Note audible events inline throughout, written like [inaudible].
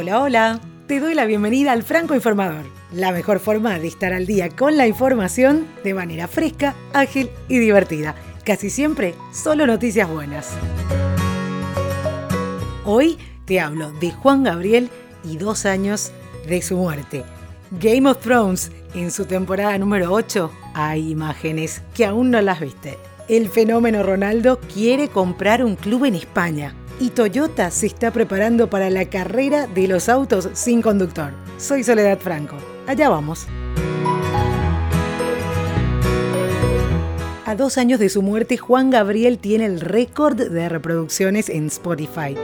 Hola, hola. Te doy la bienvenida al Franco Informador, la mejor forma de estar al día con la información de manera fresca, ágil y divertida. Casi siempre, solo noticias buenas. Hoy te hablo de Juan Gabriel y dos años de su muerte. Game of Thrones, en su temporada número 8, hay imágenes que aún no las viste. El fenómeno Ronaldo quiere comprar un club en España y Toyota se está preparando para la carrera de los autos sin conductor. Soy Soledad Franco. Allá vamos. A dos años de su muerte, Juan Gabriel tiene el récord de reproducciones en Spotify.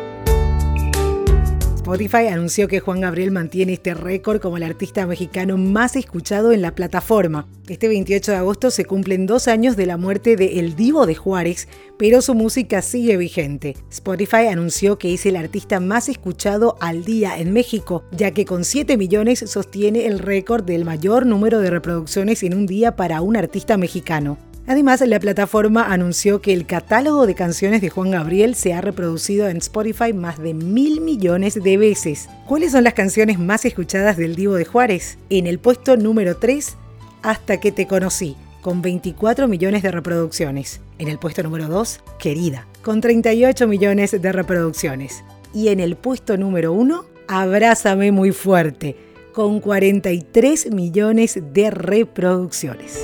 Spotify anunció que Juan Gabriel mantiene este récord como el artista mexicano más escuchado en la plataforma. Este 28 de agosto se cumplen dos años de la muerte de El Divo de Juárez, pero su música sigue vigente. Spotify anunció que es el artista más escuchado al día en México, ya que con 7 millones sostiene el récord del mayor número de reproducciones en un día para un artista mexicano. Además, la plataforma anunció que el catálogo de canciones de Juan Gabriel se ha reproducido en Spotify más de mil millones de veces. ¿Cuáles son las canciones más escuchadas del Divo de Juárez? En el puesto número 3, Hasta que te conocí, con 24 millones de reproducciones. En el puesto número 2, Querida, con 38 millones de reproducciones. Y en el puesto número 1, Abrázame muy fuerte, con 43 millones de reproducciones.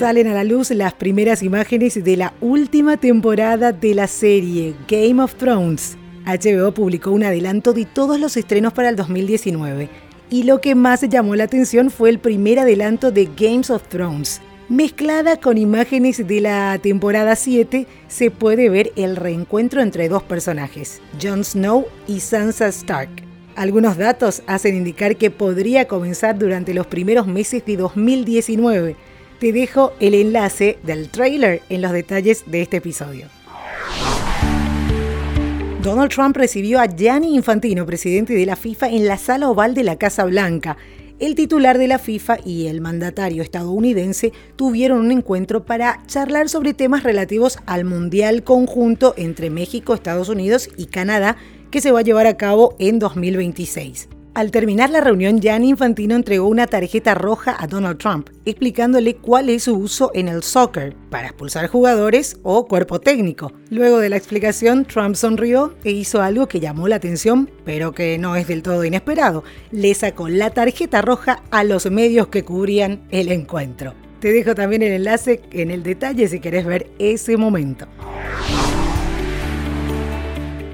Salen a la luz las primeras imágenes de la última temporada de la serie Game of Thrones. HBO publicó un adelanto de todos los estrenos para el 2019 y lo que más llamó la atención fue el primer adelanto de Games of Thrones. Mezclada con imágenes de la temporada 7, se puede ver el reencuentro entre dos personajes, Jon Snow y Sansa Stark. Algunos datos hacen indicar que podría comenzar durante los primeros meses de 2019, te dejo el enlace del trailer en los detalles de este episodio. Donald Trump recibió a Gianni Infantino, presidente de la FIFA, en la sala oval de la Casa Blanca. El titular de la FIFA y el mandatario estadounidense tuvieron un encuentro para charlar sobre temas relativos al Mundial conjunto entre México, Estados Unidos y Canadá que se va a llevar a cabo en 2026. Al terminar la reunión, Gianni Infantino entregó una tarjeta roja a Donald Trump, explicándole cuál es su uso en el soccer, para expulsar jugadores o cuerpo técnico. Luego de la explicación, Trump sonrió e hizo algo que llamó la atención, pero que no es del todo inesperado. Le sacó la tarjeta roja a los medios que cubrían el encuentro. Te dejo también el enlace en el detalle si querés ver ese momento.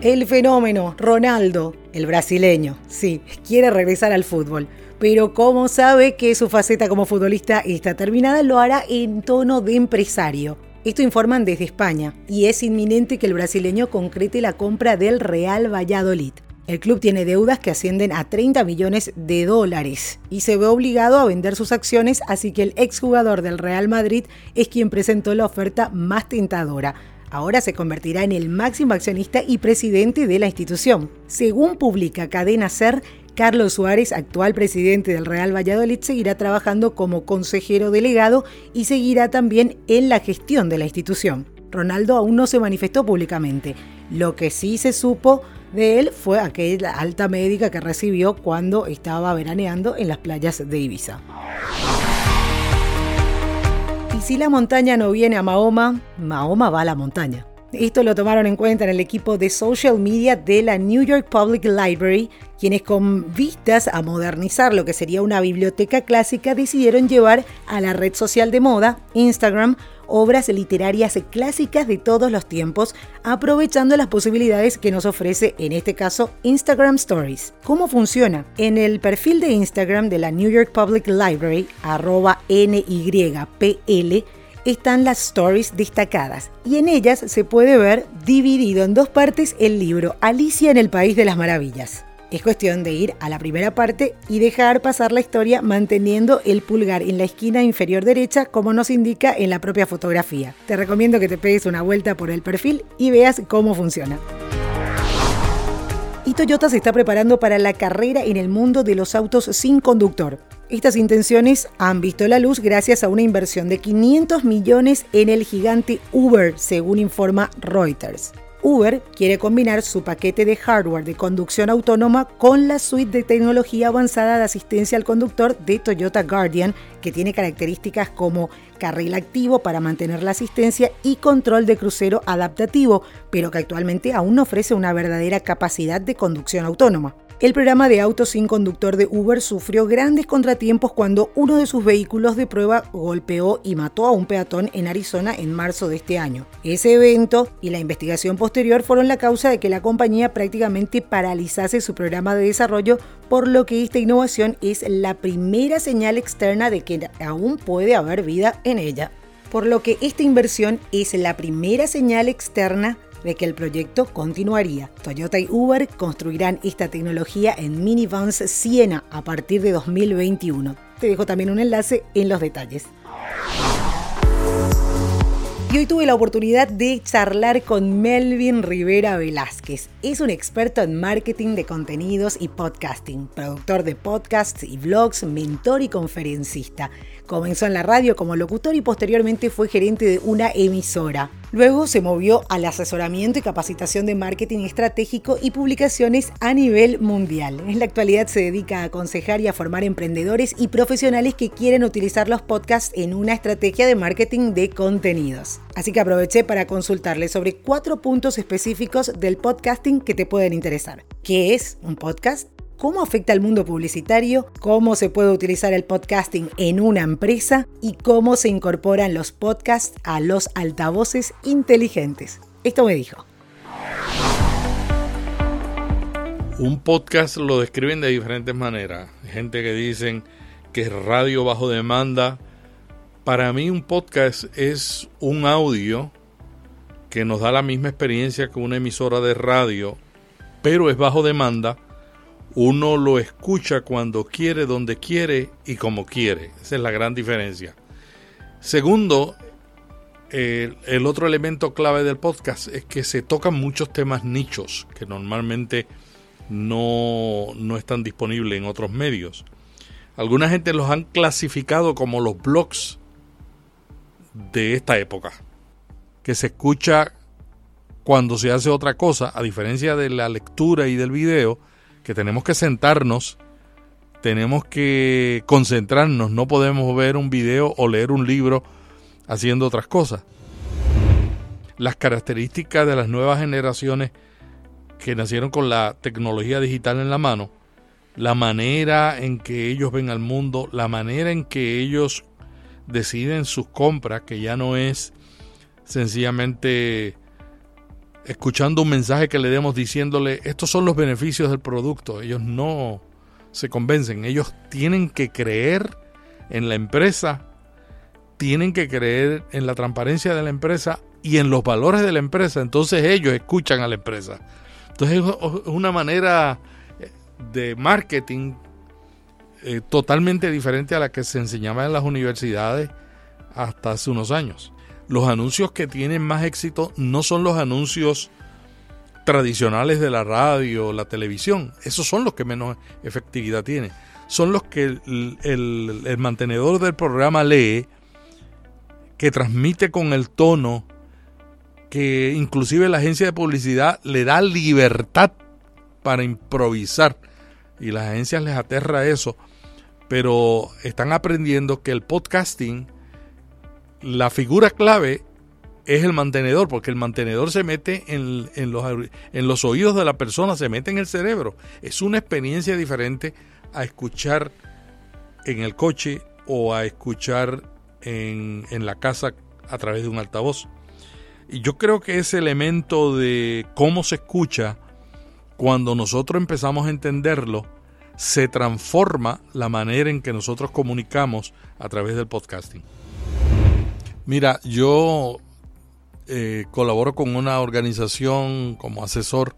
El fenómeno Ronaldo, el brasileño, sí, quiere regresar al fútbol, pero como sabe que su faceta como futbolista está terminada, lo hará en tono de empresario. Esto informan desde España y es inminente que el brasileño concrete la compra del Real Valladolid. El club tiene deudas que ascienden a 30 millones de dólares y se ve obligado a vender sus acciones, así que el exjugador del Real Madrid es quien presentó la oferta más tentadora Ahora se convertirá en el máximo accionista y presidente de la institución. Según publica Cadena Ser, Carlos Suárez, actual presidente del Real Valladolid, seguirá trabajando como consejero delegado y seguirá también en la gestión de la institución. Ronaldo aún no se manifestó públicamente. Lo que sí se supo de él fue aquella alta médica que recibió cuando estaba veraneando en las playas de Ibiza. Y si la montaña no viene a Mahoma, Mahoma va a la montaña. Esto lo tomaron en cuenta en el equipo de social media de la New York Public Library, quienes con vistas a modernizar lo que sería una biblioteca clásica decidieron llevar a la red social de moda, Instagram, obras literarias clásicas de todos los tiempos, aprovechando las posibilidades que nos ofrece en este caso Instagram Stories. ¿Cómo funciona? En el perfil de Instagram de la New York Public Library, arroba NYPL, están las stories destacadas y en ellas se puede ver dividido en dos partes el libro Alicia en el País de las Maravillas. Es cuestión de ir a la primera parte y dejar pasar la historia manteniendo el pulgar en la esquina inferior derecha como nos indica en la propia fotografía. Te recomiendo que te pegues una vuelta por el perfil y veas cómo funciona. Y Toyota se está preparando para la carrera en el mundo de los autos sin conductor. Estas intenciones han visto la luz gracias a una inversión de 500 millones en el gigante Uber, según informa Reuters. Uber quiere combinar su paquete de hardware de conducción autónoma con la suite de tecnología avanzada de asistencia al conductor de Toyota Guardian, que tiene características como carril activo para mantener la asistencia y control de crucero adaptativo, pero que actualmente aún no ofrece una verdadera capacidad de conducción autónoma. El programa de autos sin conductor de Uber sufrió grandes contratiempos cuando uno de sus vehículos de prueba golpeó y mató a un peatón en Arizona en marzo de este año. Ese evento y la investigación posterior fueron la causa de que la compañía prácticamente paralizase su programa de desarrollo, por lo que esta innovación es la primera señal externa de que aún puede haber vida en ella. Por lo que esta inversión es la primera señal externa de que el proyecto continuaría. Toyota y Uber construirán esta tecnología en minivans Siena a partir de 2021. Te dejo también un enlace en los detalles. Y hoy tuve la oportunidad de charlar con Melvin Rivera Velázquez. Es un experto en marketing de contenidos y podcasting, productor de podcasts y vlogs, mentor y conferencista. Comenzó en la radio como locutor y posteriormente fue gerente de una emisora. Luego se movió al asesoramiento y capacitación de marketing estratégico y publicaciones a nivel mundial. En la actualidad se dedica a aconsejar y a formar emprendedores y profesionales que quieren utilizar los podcasts en una estrategia de marketing de contenidos. Así que aproveché para consultarle sobre cuatro puntos específicos del podcasting que te pueden interesar. ¿Qué es un podcast? Cómo afecta al mundo publicitario, cómo se puede utilizar el podcasting en una empresa y cómo se incorporan los podcasts a los altavoces inteligentes. Esto me dijo. Un podcast lo describen de diferentes maneras. Gente que dicen que es radio bajo demanda. Para mí un podcast es un audio que nos da la misma experiencia que una emisora de radio, pero es bajo demanda uno lo escucha cuando quiere, donde quiere y como quiere. Esa es la gran diferencia. Segundo, el otro elemento clave del podcast es que se tocan muchos temas nichos que normalmente no, no están disponibles en otros medios. Alguna gente los han clasificado como los blogs de esta época, que se escucha cuando se hace otra cosa, a diferencia de la lectura y del video, que tenemos que sentarnos, tenemos que concentrarnos, no podemos ver un video o leer un libro haciendo otras cosas. Las características de las nuevas generaciones que nacieron con la tecnología digital en la mano, la manera en que ellos ven al mundo, la manera en que ellos deciden sus compras, que ya no es sencillamente escuchando un mensaje que le demos diciéndole, estos son los beneficios del producto. Ellos no se convencen, ellos tienen que creer en la empresa, tienen que creer en la transparencia de la empresa y en los valores de la empresa. Entonces ellos escuchan a la empresa. Entonces es una manera eh, de marketing eh, totalmente diferente a la que se enseñaba en las universidades hasta hace unos años los anuncios que tienen más éxito no son los anuncios tradicionales de la radio o la televisión. Esos son los que menos efectividad tienen. Son los que el, el, mantenedor del programa lee, que transmite con el tono, que inclusive la agencia de publicidad le da libertad para improvisar. Y las agencias les aterra eso. Pero están aprendiendo que el podcasting la figura clave es el mantenedor, porque el mantenedor se mete en, los, en los oídos de la persona, se mete en el cerebro. Es una experiencia diferente a escuchar en el coche o a escuchar en, en la casa a través de un altavoz. Y yo creo que ese elemento de cómo se escucha, cuando nosotros empezamos a entenderlo, se transforma la manera en que nosotros comunicamos a través del podcasting. Mira, yo eh, colaboro con una organización como asesor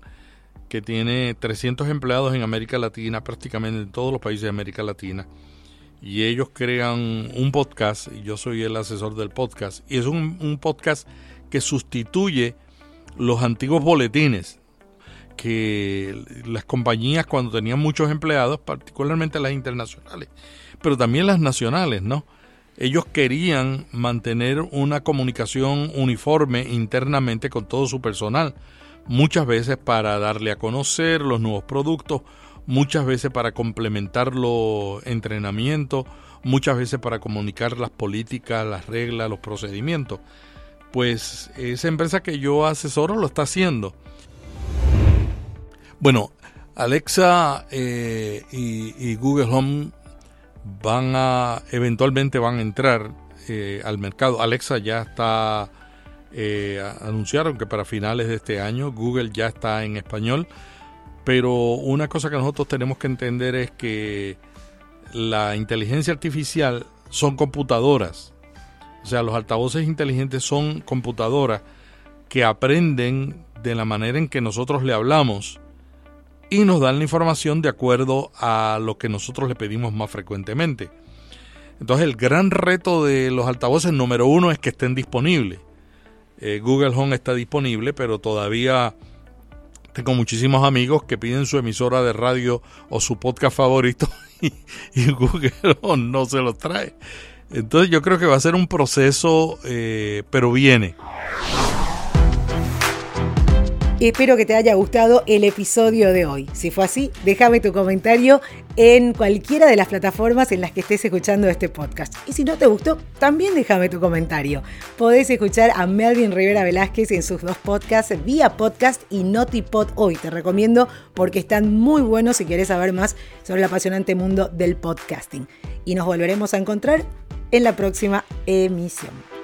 que tiene 300 empleados en América Latina, prácticamente en todos los países de América Latina. Y ellos crean un podcast, y yo soy el asesor del podcast. Y es un, un podcast que sustituye los antiguos boletines que las compañías cuando tenían muchos empleados, particularmente las internacionales, pero también las nacionales, ¿no? Ellos querían mantener una comunicación uniforme internamente con todo su personal, muchas veces para darle a conocer los nuevos productos, muchas veces para complementar los entrenamientos, muchas veces para comunicar las políticas, las reglas, los procedimientos. Pues esa empresa que yo asesoro lo está haciendo. Bueno, Alexa eh, y, Google Home van a eventualmente van a entrar eh, al mercado. Alexa ya está eh, anunciaron que para finales de este año Google ya está en español pero una cosa que nosotros tenemos que entender es que la inteligencia artificial son computadoras. O sea, los altavoces inteligentes son computadoras que aprenden de la manera en que nosotros le hablamos y nos dan la información de acuerdo a lo que nosotros le pedimos más frecuentemente. Entonces el gran reto de los altavoces número uno es que estén disponibles. Eh, Google Home está disponible, pero todavía tengo muchísimos amigos que piden su emisora de radio o su podcast favorito [laughs] y, Google no se los trae. Entonces yo creo que va a ser un proceso, eh, pero viene. Espero que te haya gustado el episodio de hoy. Si fue así, déjame tu comentario en cualquiera de las plataformas en las que estés escuchando este podcast. Y si no te gustó, también déjame tu comentario. Podés escuchar a Melvin Rivera Velázquez en sus dos podcasts, Vía Podcast y Notipod Hoy. Te recomiendo porque están muy buenos si quieres saber más sobre el apasionante mundo del podcasting. Y nos volveremos a encontrar en la próxima emisión.